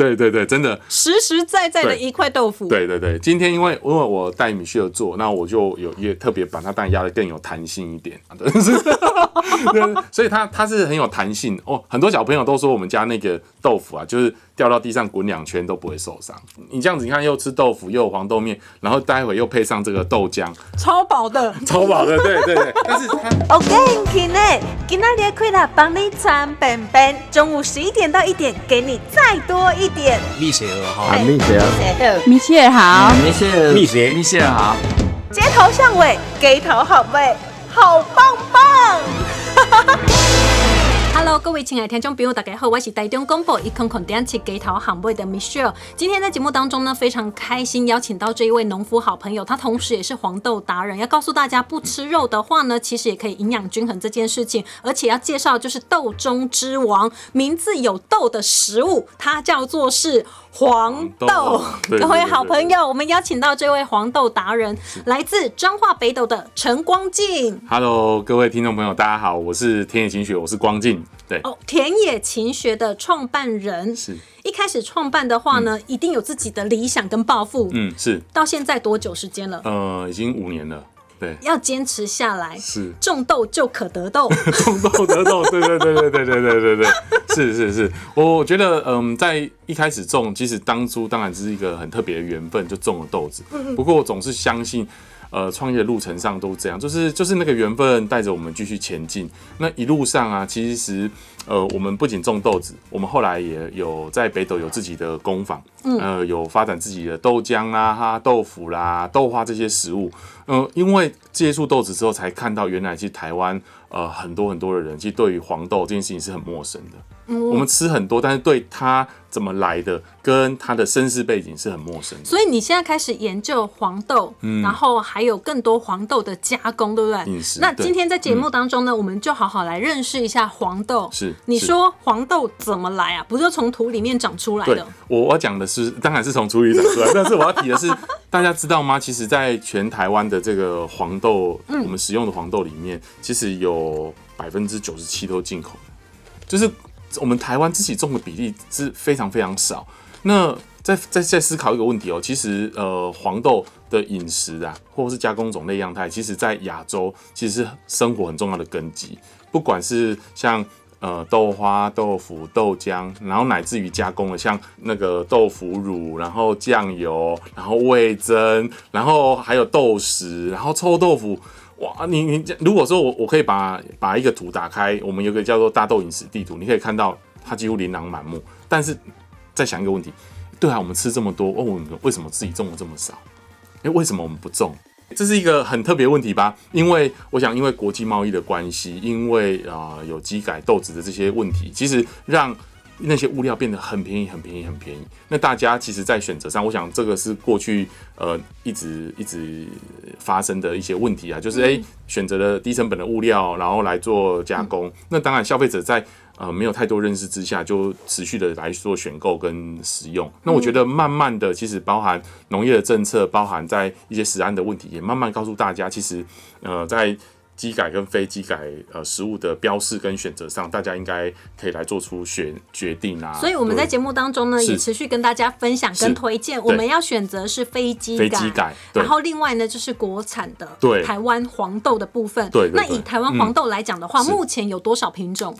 对对对，真的，实实在在的一块豆腐。对对对。今天因为因为我带米歇尔做，那我就有也特别把它蛋压的更有弹性一点，所以它它是很有弹性哦。很多小朋友都说我们家那个豆腐啊，就是掉到地上滚两圈都不会受伤。你这样子，你看又吃豆腐，又有黄豆面，然后待会又配上这个豆浆，超饱的。超饱的，对对对。但是它我跟你呢，今天的快乐帮你穿本本，中午十一点到一点，给你再多一点。蜜雪儿哈，蜜雪儿，蜜雪儿好，蜜雪儿，蜜雪蜜雪儿好，街头巷尾，给头好味，好棒棒。亲爱的听众朋友，大家好，我是台中广播一空空点起给头行位的 Michelle。今天在节目当中呢，非常开心邀请到这一位农夫好朋友，他同时也是黄豆达人，要告诉大家不吃肉的话呢，其实也可以营养均衡这件事情，而且要介绍就是豆中之王，名字有豆的食物，它叫做是黄豆 各位好朋友，我们邀请到这位黄豆达人，来自彰化北斗的陈光进。Hello，各位听众朋友，大家好，我是田野晴雪，我是光进，对，哦，田野勤学的创办人，是，一开始创办的话呢，一定有自己的理想跟抱负。嗯，是，到现在多久时间了？呃，已经五年了，对，要坚持下来，是。种豆就可得豆。种豆得豆，对对对对对对对对。对，是是是，我觉得嗯，在一开始种，其实当初当然只是一个很特别的缘分，就种了豆子。不过我总是相信，呃，创业的路程上都这样，就是就是那个缘分带着我们继续前进。那一路上啊，其实呃，我们不仅种豆子，我们后来也有在北斗有自己的工坊，呃，有发展自己的豆浆啦、哈豆腐啦、豆花这些食物。嗯、因为接触豆子之后，才看到原来其实台湾呃很多很多的人，其实对于黄豆这件事情是很陌生的。我们吃很多，但是对它怎么来的，跟它的身世背景是很陌生的。所以你现在开始研究黄豆，然后还有更多黄豆的加工，对不对？饮食那今天在节目当中呢，我们就好好来认识一下黄豆。是是你说黄豆怎么来啊？不是从土里面长出来的？我我要讲的是，当然是从土里长出来，但是我要提的是，大家知道吗？其实，在全台湾的这个黄豆，我们使用的黄豆里面，其实有百分之九十七都进口的，就是我们台湾自己种的比例是非常非常少。那再再再思考一个问题哦，其实呃，黄豆的饮食啊，或者是加工种类样态，其实在亚洲其实是生活很重要的根基，不管是像。呃，豆花、豆腐、豆浆，然后乃至于加工的，像那个豆腐乳，然后酱油，然后味增，然后还有豆豉，然后臭豆腐。哇，你你如果说我我可以把把一个图打开，我们有个叫做大豆饮食地图，你可以看到它几乎琳琅满目。但是再想一个问题，对啊，我们吃这么多，哦，我们为什么自己种的这么少？哎，为什么我们不种？这是一个很特别问题吧？因为我想，因为国际贸易的关系，因为啊、有机改豆子的这些问题，其实让那些物料变得很便宜、很便宜、很便宜。那大家其实，在选择上，我想这个是过去呃一直一直发生的一些问题啊，就是诶选择了低成本的物料，然后来做加工。那当然，消费者在呃没有太多认识之下，就持续的来做选购跟使用。那我觉得慢慢的，其实包含农业的政策，包含在一些食安的问题，也慢慢告诉大家，其实呃在机改跟非机改呃食物的标示跟选择上，大家应该可以来做出选决定啊。所以我们在对。节目当中呢，也持续跟大家分享跟推荐，我们要选择是非机非机改然后另外呢就是国产的对。台湾黄豆的部分。对那以台湾黄豆来讲的话，是。目前有多少品种？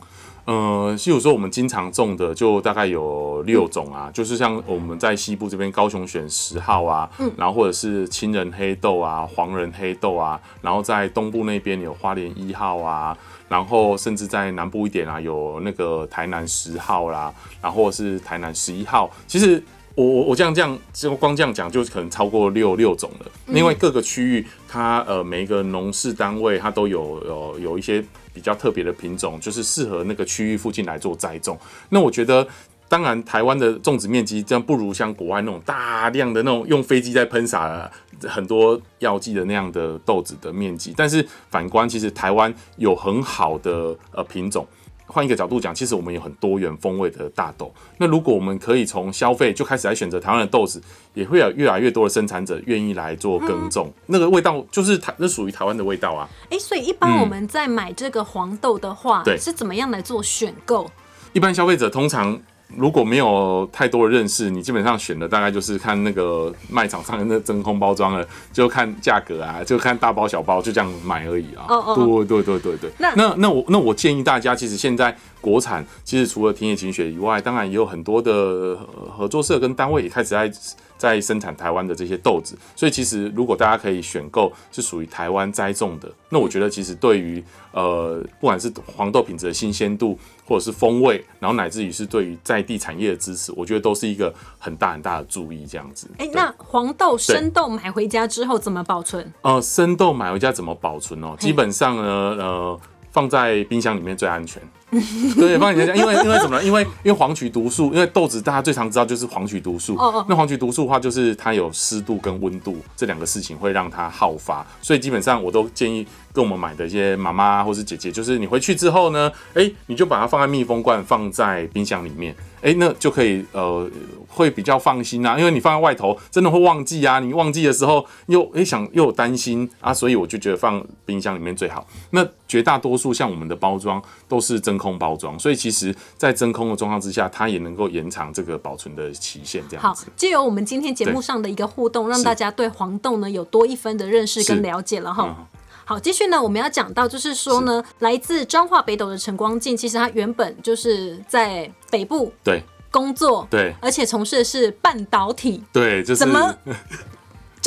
呃，譬如说我们经常种的就大概有六种啊，就是像我们在西部这边高雄选十号啊，然后或者是青人黑豆啊、黄人黑豆啊，然后在东部那边有花莲一号啊，然后甚至在南部一点啊有那个台南十号啦，然后是台南十一号，其实。我我我这样这样就光这样讲，就可能超过六六种了。因为各个区域，它呃每一个农事单位，它都有有有一些比较特别的品种，就是适合那个区域附近来做栽种。那我觉得，当然台湾的种植面积这样不如像国外那种大量的那种用飞机在喷洒很多药剂的那样的豆子的面积，但是反观其实台湾有很好的呃品种。换一个角度讲，其实我们有很多元风味的大豆。那如果我们可以从消费就开始来选择台湾的豆子，也会有越来越多的生产者愿意来做耕种。那个味道就是台，那属于台湾的味道啊。哎，所以一般我们在买这个黄豆的话，对是怎么样来做选购？一般消费者通常如果没有太多的认识，你基本上选的大概就是看那个卖场上的那真空包装了，就看价格啊，就看大包小包，就这样买而已啊。哦哦对对对对对。那那那我那我建议大家，其实现在国产其实除了田野晴雪以外，当然也有很多的呃合作社跟单位也开始在在生产台湾的这些豆子，所以其实如果大家可以选购是属于台湾栽种的，那我觉得其实对于呃不管是黄豆品质的新鲜度，或者是风味，然后乃至于是对于在地产业的支持，我觉得都是一个很大很大的注意，这样子。哎、对那黄豆、生豆买回家之后怎么保存？呃，生豆买回家怎么保存哦？基本上呢，呃，放在冰箱里面最安全。对，帮你讲讲，因为因为什么呢？因为因为黄曲毒素，因为豆子大家最常知道就是黄曲毒素。哦哦那黄曲毒素的话，就是它有湿度跟温度这两个事情会让它好发，所以基本上我都建议跟我们买的一些妈妈或是姐姐，就是你回去之后呢，哎、你就把它放在密封罐，放在冰箱里面，哎、那就可以呃会比较放心啊，因为你放在外头真的会忘记啊，你忘记的时候又哎、想又有担心啊，所以我就觉得放冰箱里面最好。那绝大多数像我们的包装都是真空包装，所以其实在真空的状况之下，它也能够延长这个保存的期限，这样好子。，借由我们今天节目上的一个互动，让大家对黄豆呢有多一分的认识跟了解了哈。嗯好，继续呢，我们要讲到就是说呢，来自彰化北斗的陈光进，其实他原本就是在北部对。工作，对。而且从事的是半导体，对，就是怎么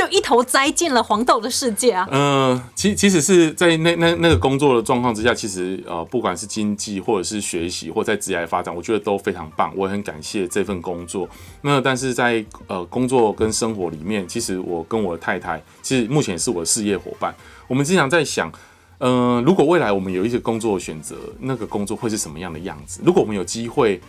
就一头栽进了黄豆的世界啊。呃，其其实是在那那那个工作的状况之下，其实呃，不管是经济或者是学习或在职业发展，我觉得都非常棒，我也很感谢这份工作。那但是在呃工作跟生活里面，其实我跟我的太太，其实目前是我的事业伙伴，我们经常在想。呃，如果未来我们有一些工作选择，那个工作会是什么样的样子？如果我们有机会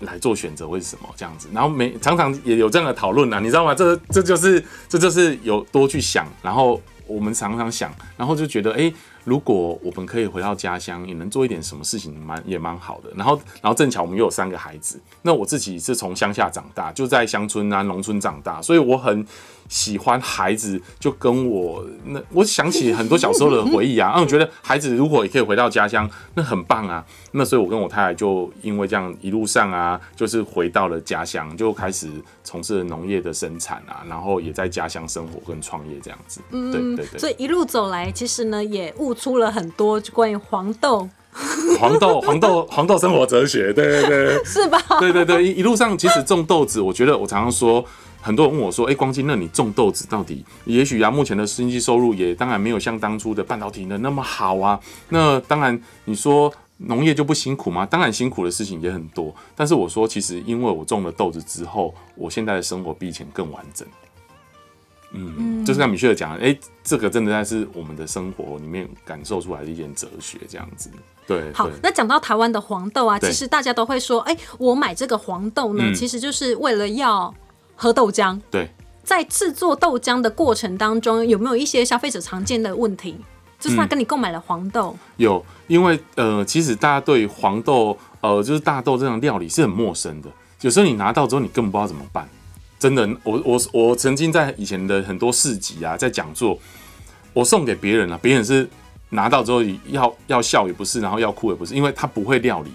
来做选择会是什么这样子？然后每常常也有这样的讨论啊，你知道吗？这这就是这就是有多去想，然后我们常常想，然后就觉得，哎、如果我们可以回到家乡，也能做一点什么事情蛮，也蛮好的。然后，然后正巧我们又有三个孩子，那我自己是从乡下长大，就在乡村啊、农村长大，所以我很喜欢孩子，就跟我 那我想起很多小时候的回忆啊，那我觉得孩子如果也可以回到家乡，那很棒啊。那所以我跟我太太就因为这样一路上啊，就是回到了家乡，就开始从事农业的生产啊，然后也在家乡生活跟创业这样子。对对对。所以一路走来，其实呢也悟出了很多关于黄豆，黄豆，黄豆，黄豆生活哲学，对对对，是吧？对对对，一一路上其实种豆子，我觉得我常常说，很多人问我说，哎、光金，那你种豆子到底，也许啊，目前的经济收入也当然没有像当初的半导体的那么好啊。那当然，你说农业就不辛苦吗？当然辛苦的事情也很多，但是我说，其实因为我种了豆子之后，我现在的生活比以前更完整。嗯，就是像米歇尔讲的，哎、这个真的是我们的生活里面感受出来的一点哲学，这样子。对，好，那讲到台湾的黄豆啊，其实大家都会说，哎、我买这个黄豆呢，嗯其实就是为了要喝豆浆。对。在制作豆浆的过程当中，有没有一些消费者常见的问题？就是他跟你购买了黄豆，有，因为呃，其实大家对黄豆，呃，就是大豆这种料理是很陌生的。有时候你拿到之后，你根本不知道怎么办。真的，我我我曾经在以前的很多市集啊，在讲座，我送给别人啊，别人是拿到之后要要笑也不是，然后要哭也不是，因为他不会料理。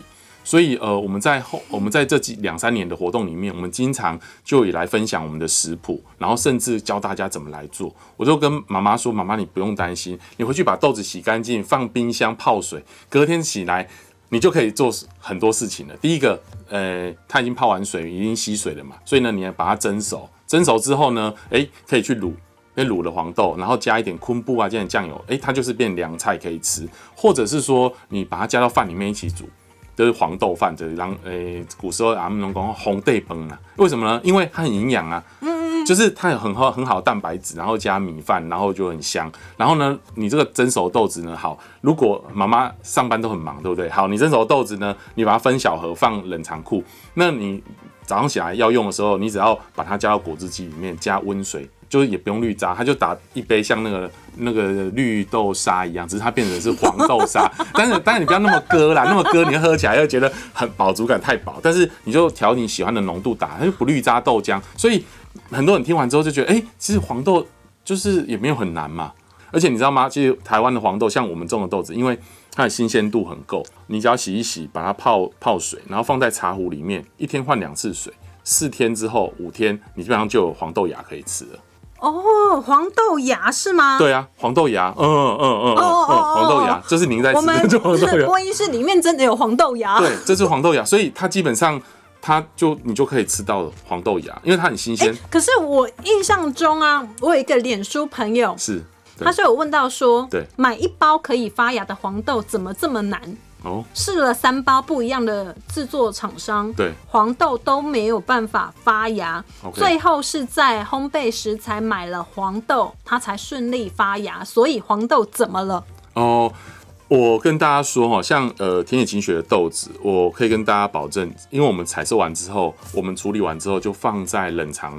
所以呃，我们在后我们在这几两三年的活动里面，我们经常就也来分享我们的食谱，然后甚至教大家怎么来做。我就跟妈妈说：“妈妈，你不用担心，你回去把豆子洗干净，放冰箱泡水，隔天起来你就可以做很多事情了。第一个，呃，它已经泡完水，已经吸水了嘛，所以呢，你要把它蒸熟，蒸熟之后呢，诶，可以去卤。那卤了黄豆，然后加一点昆布啊，加点酱油，诶，它就是变凉菜可以吃，或者是说你把它加到饭里面一起煮，就是黄豆饭，就是让诶、古时候俺们拢讲红豆崩啊，为什么呢？因为它很营养啊，就是它有很好很好的蛋白质，然后加米饭，然后就很香。然后呢，你这个蒸熟豆子呢，好，如果妈妈上班都很忙，对不对？好，你蒸熟豆子呢，你把它分小盒放冷藏库，那你早上起来要用的时候，你只要把它加到果汁机里面，加温水。就是也不用绿渣，它就打一杯像那个那个绿豆沙一样，只是它变成是黄豆沙。但是但是你不要那么割啦，那么割你喝起来又觉得很饱足感太饱。但是你就调你喜欢的浓度打，它就不绿渣豆浆。所以很多人听完之后就觉得，哎、其实黄豆就是也没有很难嘛。而且你知道吗？其实台湾的黄豆，像我们种的豆子，因为它的新鲜度很够，你只要洗一洗，把它泡泡水，然后放在茶壶里面，一天换两次水，四天之后五天，你基本上就有黄豆芽可以吃了。哦，黄豆芽是吗？对啊，黄豆芽，嗯嗯嗯嗯嗯，黄豆芽，这是您在吃我们这黄豆芽。播音室里面真的有黄豆芽。对，这是黄豆芽，所以它基本上它就你就可以吃到黄豆芽，因为它很新鲜。可是我印象中啊，我有一个脸书朋友，是，他是有问到说，对买一包可以发芽的黄豆怎么这么难？哦，试了三包不一样的制作厂商，对黄豆都没有办法发芽最后是在烘焙食材买了黄豆，它才顺利发芽。所以黄豆怎么了？哦，我跟大家说哈，像呃田野晴雪的豆子，我可以跟大家保证，因为我们采收完之后，我们处理完之后就放在冷藏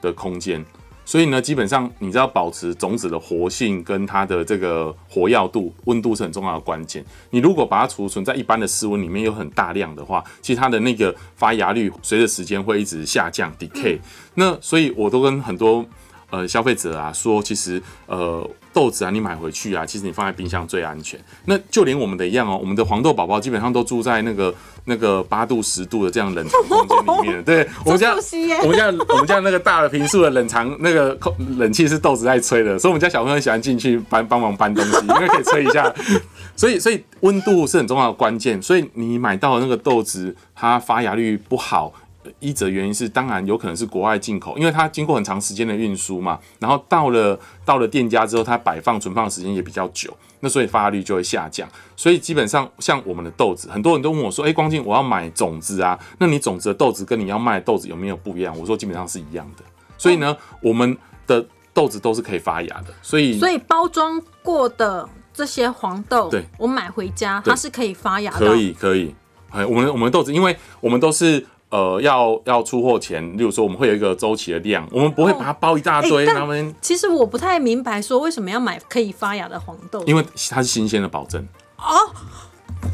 的空间。所以呢，基本上你知道保持种子的活性跟它的这个活跃度、温度是很重要的关键。你如果把它储存在一般的室温里面有很大量的话，其实它的那个发芽率随着时间会一直下降 decay。那所以我都跟很多呃消费者啊说，其实呃豆子啊你买回去啊，其实你放在冰箱最安全。那就连我们的一样哦，我们的黄豆宝宝基本上都住在那个那个八度、十度的这样冷藏空间里面。对我们家我们家我们家那个大的平数的冷藏那个空冷气是豆子在吹的，所以我们家小朋友喜欢进去搬帮忙搬东西，因为可以吹一下。所以所以温度是很重要的关键。所以你买到的那个豆子，它发芽率不好。呃一则原因是，当然有可能是国外进口，因为它经过很长时间的运输嘛，然后到了到了店家之后，它摆放存放的时间也比较久，那所以发芽率就会下降。所以基本上像我们的豆子，很多人都问我说：“哎、光进我要买种子啊，那你种子的豆子跟你要卖的豆子有没有不一样？”我说基本上是一样的。所以呢，我们的豆子都是可以发芽的，所以所以包装过的这些黄豆，对我买回家它是可以发芽的。可以可以。哎，我们我们的豆子，因为我们都是。呃，要要出货前，例如说我们会有一个周期的量，我们不会把它包一大堆，他们其实我不太明白，说为什么要买可以发芽的黄豆？因为它是新鲜的保证。哦，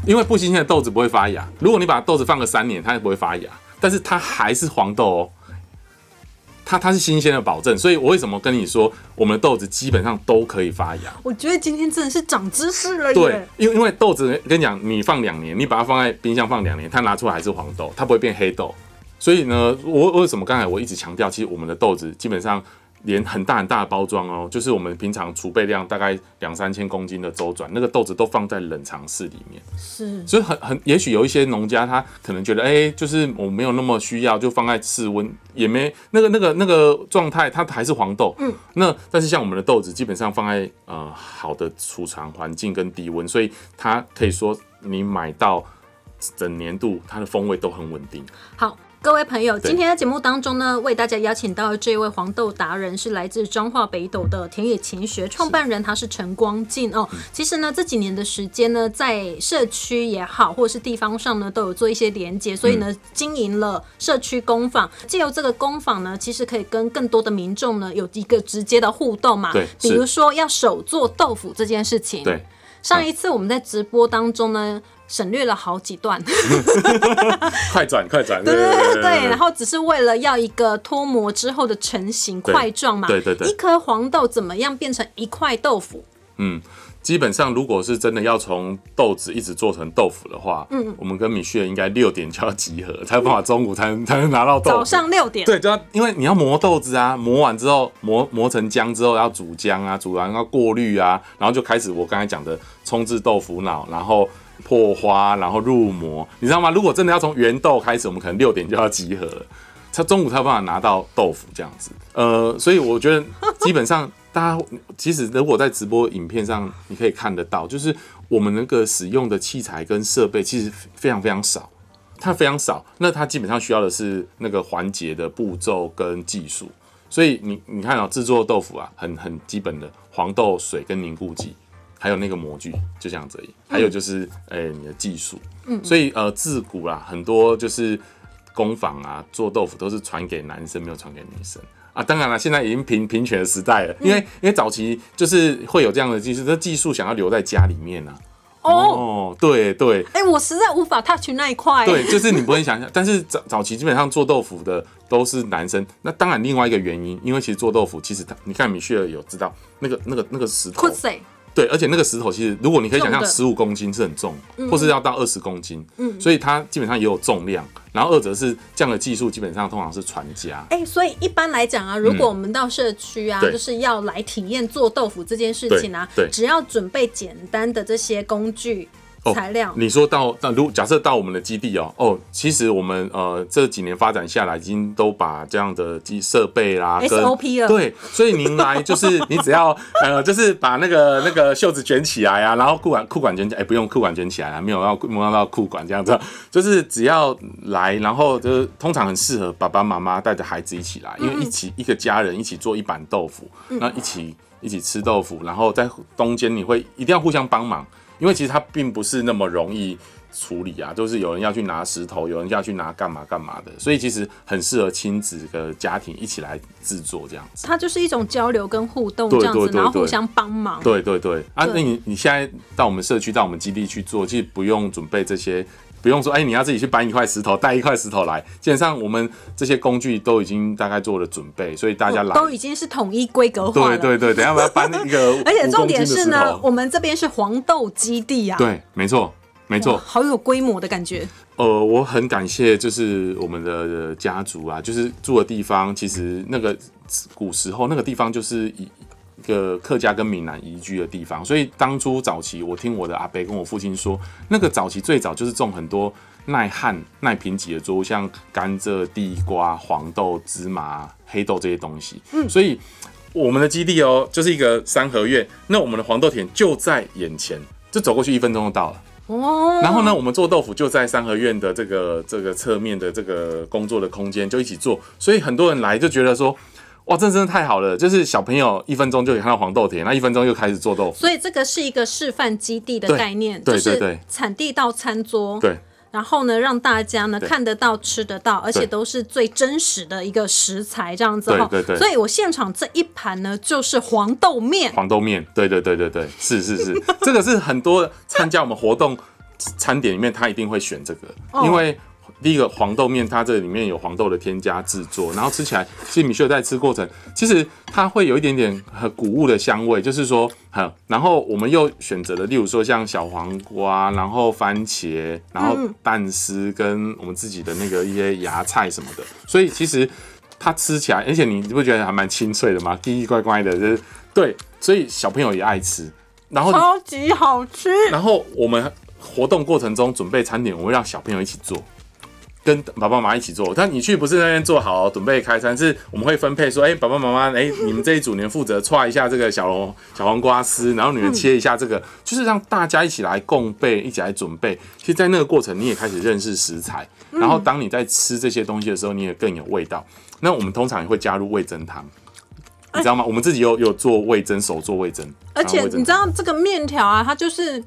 因为不新鲜的豆子不会发芽。如果你把豆子放个三年，它也不会发芽，但是它还是黄豆哦。它它是新鲜的保证，所以我为什么跟你说，我们的豆子基本上都可以发芽？我觉得今天真的是长知识了对！，因为因为豆子跟你讲，你放两年，你把它放在冰箱放两年，它拿出来还是黄豆，它不会变黑豆。所以呢，我为什么刚才我一直强调，其实我们的豆子基本上连很大很大的包装哦，就是我们平常储备量大概两三千公斤的周转，那个豆子都放在冷藏室里面。是所以很很，也许有一些农家他可能觉得，哎、就是我没有那么需要，就放在室温，也没那个那个那个状态，它还是黄豆。嗯，那但是像我们的豆子，基本上放在呃好的储藏环境跟低温，所以它可以说你买到整年度它的风味都很稳定。好。各位朋友，今天的节目当中呢，为大家邀请到的这位黄豆达人是来自彰化北斗的田野勤学创办人，他是陈光进哦。其实呢，这几年的时间呢，在社区也好，或者是地方上呢，都有做一些连接，所以呢，经营了社区工坊。借由这个工坊呢，其实可以跟更多的民众呢有一个直接的互动嘛。对比如说要手做豆腐这件事情。对，上一次我们在直播当中呢，省略了好几段。快转快转，对对对对，然后只是为了要一个脱模之后的成型对块状嘛。对对对一颗黄豆怎么样变成一块豆腐？嗯，基本上如果是真的要从豆子一直做成豆腐的话，嗯，我们跟米雪应该六点就要集合，才有办法中午才能才能拿到豆腐。早上六点。对，就要因为你要磨豆子啊，磨完之后磨磨成浆之后要煮浆啊，煮完要过滤啊，然后就开始我刚才讲的冲制豆腐脑，然后破花，然后入模，你知道吗？如果真的要从原豆开始，我们可能六点就要集合了，他中午才有办法拿到豆腐这样子。呃，所以我觉得基本上大家其实如果在直播影片上你可以看得到，就是我们那个使用的器材跟设备其实非常非常少。它非常少，那它基本上需要的是那个环节的步骤跟技术。所以你你看哦，制作豆腐啊，很很基本的黄豆水跟凝固剂，还有那个模具，就这样子而已。还有就是，诶、你的技术。嗯，所以呃，自古啦，很多就是工坊啊，做豆腐都是传给男生，没有传给女生。啊，当然了，现在已经平平权的时代了，因为因为早期就是会有这样的技术，这技术想要留在家里面啊。哦，哦，对对，哎、我实在无法 touch 那一块。对，就是你不会想象，但是早早期基本上做豆腐的都都是男生。那当然，另外一个原因，因为其实做豆腐，其实他你看米歇尔有知道那个那个那个石头对，而且那个石头其实如果你可以想象，十五公斤是很重，或是要到二十公斤，嗯，所以它基本上也有重量。然后二者是这样的技术，基本上通常是传家。哎、所以一般来讲啊，如果我们到社区啊，对就是要来体验做豆腐这件事情啊，只要准备简单的这些工具、材料，你说到那如假设到我们的基地哦，哦，其实我们呃这几年发展下来，已经都把这样的机设备啦跟 SOP 了。对，所以您来就是 你只要呃就是把那个那个袖子卷起来啊，然后裤管裤管卷起来，哎、不用裤管卷起来啊，没有要摸到裤管这样子，就是只要来，然后就是通常很适合爸爸妈妈带着孩子一起来，因为一起一个家人一起做一板豆腐，那一起一起吃豆腐，然后在中间你会一定要互相帮忙。因为其实它并不是那么容易处理啊，就是有人要去拿石头，有人要去拿干嘛干嘛的，所以其实很适合亲子的家庭一起来制作这样子。它就是一种交流跟互动对这样子，然后互相帮忙。对对对啊，那你你现在到我们社区、到我们基地去做，其实不用准备这些，不用说哎你要自己去搬一块石头、带一块石头来，基本上我们这些工具都已经大概做了准备，所以大家来。都已经是统一规格化了。对对对，等下我要搬一个而且5重点是呢，我们这边是黄豆基地啊，对，没错没错，好有规模的感觉。呃，我很感谢，就是我们的家族啊，就是住的地方，其实那个古时候那个地方就是一一个客家跟闽南移居的地方，所以当初早期我听我的阿伯跟我父亲说，那个早期最早就是种很多耐旱、耐贫瘠的作物，像甘蔗、地瓜、黄豆、芝麻、黑豆这些东西。嗯，所以我们的基地哦，就是一个三合院，那我们的黄豆田就在眼前，就走过去一分钟就到了。哦，然后呢，我们做豆腐就在三合院的这个这个侧面的这个工作的空间就一起做，所以很多人来就觉得说，哇，这真的太好了！就是小朋友一分钟就可以看到黄豆田，那一分钟又开始做豆腐。所以这个是一个示范基地的概念，对就是对对产地到餐桌，对然后呢，让大家呢看得到、吃得到，而且都是最真实的一个食材，这样子哈。对对对所以我现场这一盘呢，就是黄豆面。黄豆面，对对对对对，是是是，这个是很多参加我们活动餐点里面，他一定会选这个，哦因为。第一个黄豆面，它这里面有黄豆的添加制作，然后吃起来，其实米秀在吃过程，其实它会有一点点很谷物的香味，就是说，哈，然后我们又选择了，例如说像小黄瓜，然后番茄，然后蛋丝跟我们自己的那个一些芽菜什么的，所以其实它吃起来，而且你不觉得还蛮清脆的吗？滴滴乖乖的，就是对，所以小朋友也爱吃。然后，超级好吃，然后我们活动过程中准备餐点，我会让小朋友一起做。跟爸爸妈妈一起做，但你去不是那边做好准备开餐，是我们会分配说，哎、爸爸妈妈，哎、你们这一组你们负责踹一下这个小龙小黄瓜丝，然后你们切一下这个，就是让大家一起来共备，一起来准备。其实，在那个过程，你也开始认识食材，然后当你在吃这些东西的时候，你也更有味道。那我们通常也会加入味增汤，你知道吗？我们自己有有做味增，手做味增，而且你知道这个面条啊，它就是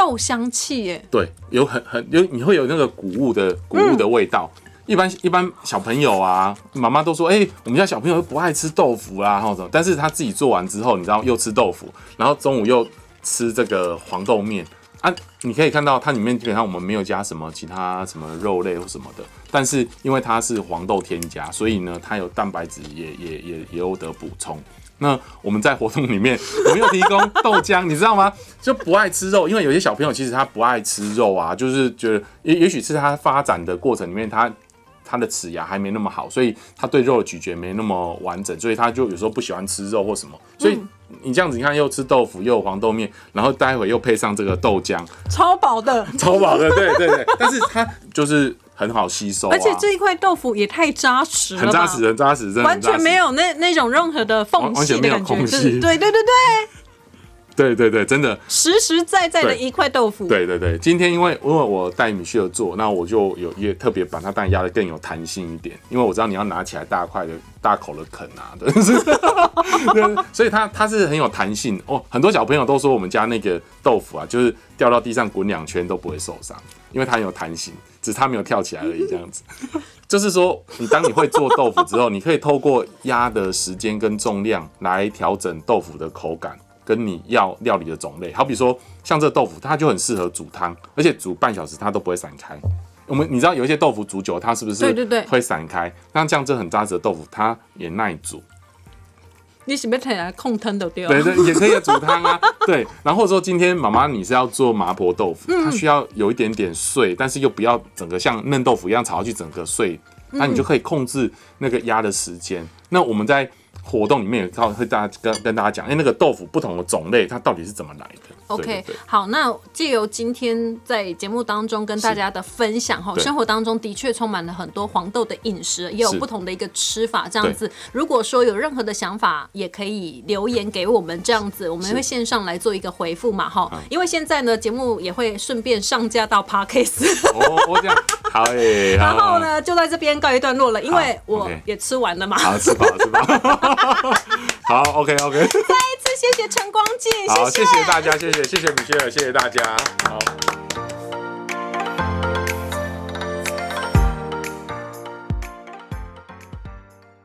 豆香气耶。对，有很很有你会有那个谷物的谷物的味道。一般一般小朋友啊，妈妈都说，哎、我们家小朋友不爱吃豆腐啦，然后什么，但是他自己做完之后，你知道又吃豆腐，然后中午又吃这个黄豆面啊，你可以看到它里面基本上我们没有加什么其他什么肉类或什么的，但是因为它是黄豆添加，所以呢，它有蛋白质也也也也有得补充。那我们在活动里面，我们又提供豆浆，你知道吗？就不爱吃肉，因为有些小朋友其实他不爱吃肉啊，就是觉得也也许是他发展的过程里面，他他的齿牙还没那么好，所以它对肉的咀嚼没那么完整，所以它就有时候不喜欢吃肉或什么。所以你这样子，你看又吃豆腐，又有黄豆面，然后待会又配上这个豆浆，超饱的，超饱的，对对对。但是它就是很好吸收、啊，而且这一块豆腐也太扎实了，很扎实，很扎实，真的完全没有那那种任何的缝完完全没有隙的感觉，空隙。对对对对对，对对对，真的。实实在在的一块豆腐，对对对，今天因为因为我带米歇尔做，那我就有也特别把它蛋压的更有弹性一点，因为我知道你要拿起来大块的大口的啃啊，对，是，对 所以它它是很有弹性哦。很多小朋友都说我们家那个豆腐啊，就是掉到地上滚两圈都不会受伤，因为它很有弹性，只是它没有跳起来而已，这样子。就是说，你当你会做豆腐之后，你可以透过压的时间跟重量来调整豆腐的口感。跟你要料理的种类，好比说像这豆腐，它就很适合煮汤，而且煮半小时它都不会散开，我们你知道有一些豆腐煮久，它是不是对对对会散开？那这样这很扎实的豆腐，它也耐煮。你是不是来控汤的对对对，也可以煮汤啊。对，然后说今天妈妈你是要做麻婆豆腐，它需要有一点点碎，但是又不要整个像嫩豆腐一样炒下去整个碎，那你就可以控制那个压的时间。那我们在活动里面也告会大家跟跟大家讲，因为，那个豆腐不同的种类它到底是怎么来的？对 OK，好，那借由今天在节目当中跟大家的分享哈，生活当中的确充满了很多黄豆的饮食，也有不同的一个吃法，这样子。如果说有任何的想法，也可以留言给我们，这样子我们会线上来做一个回复嘛哈。因为现在呢，节目也会顺便上架到 Podcast，哦，我这样。好诶，然后？呢就在这边告一段落了，因为我也吃完了嘛。好，吃饱吃饱。好，OK OK，谢谢陈光进，好，谢谢谢大家，谢谢谢谢米歇尔，谢谢大家，好。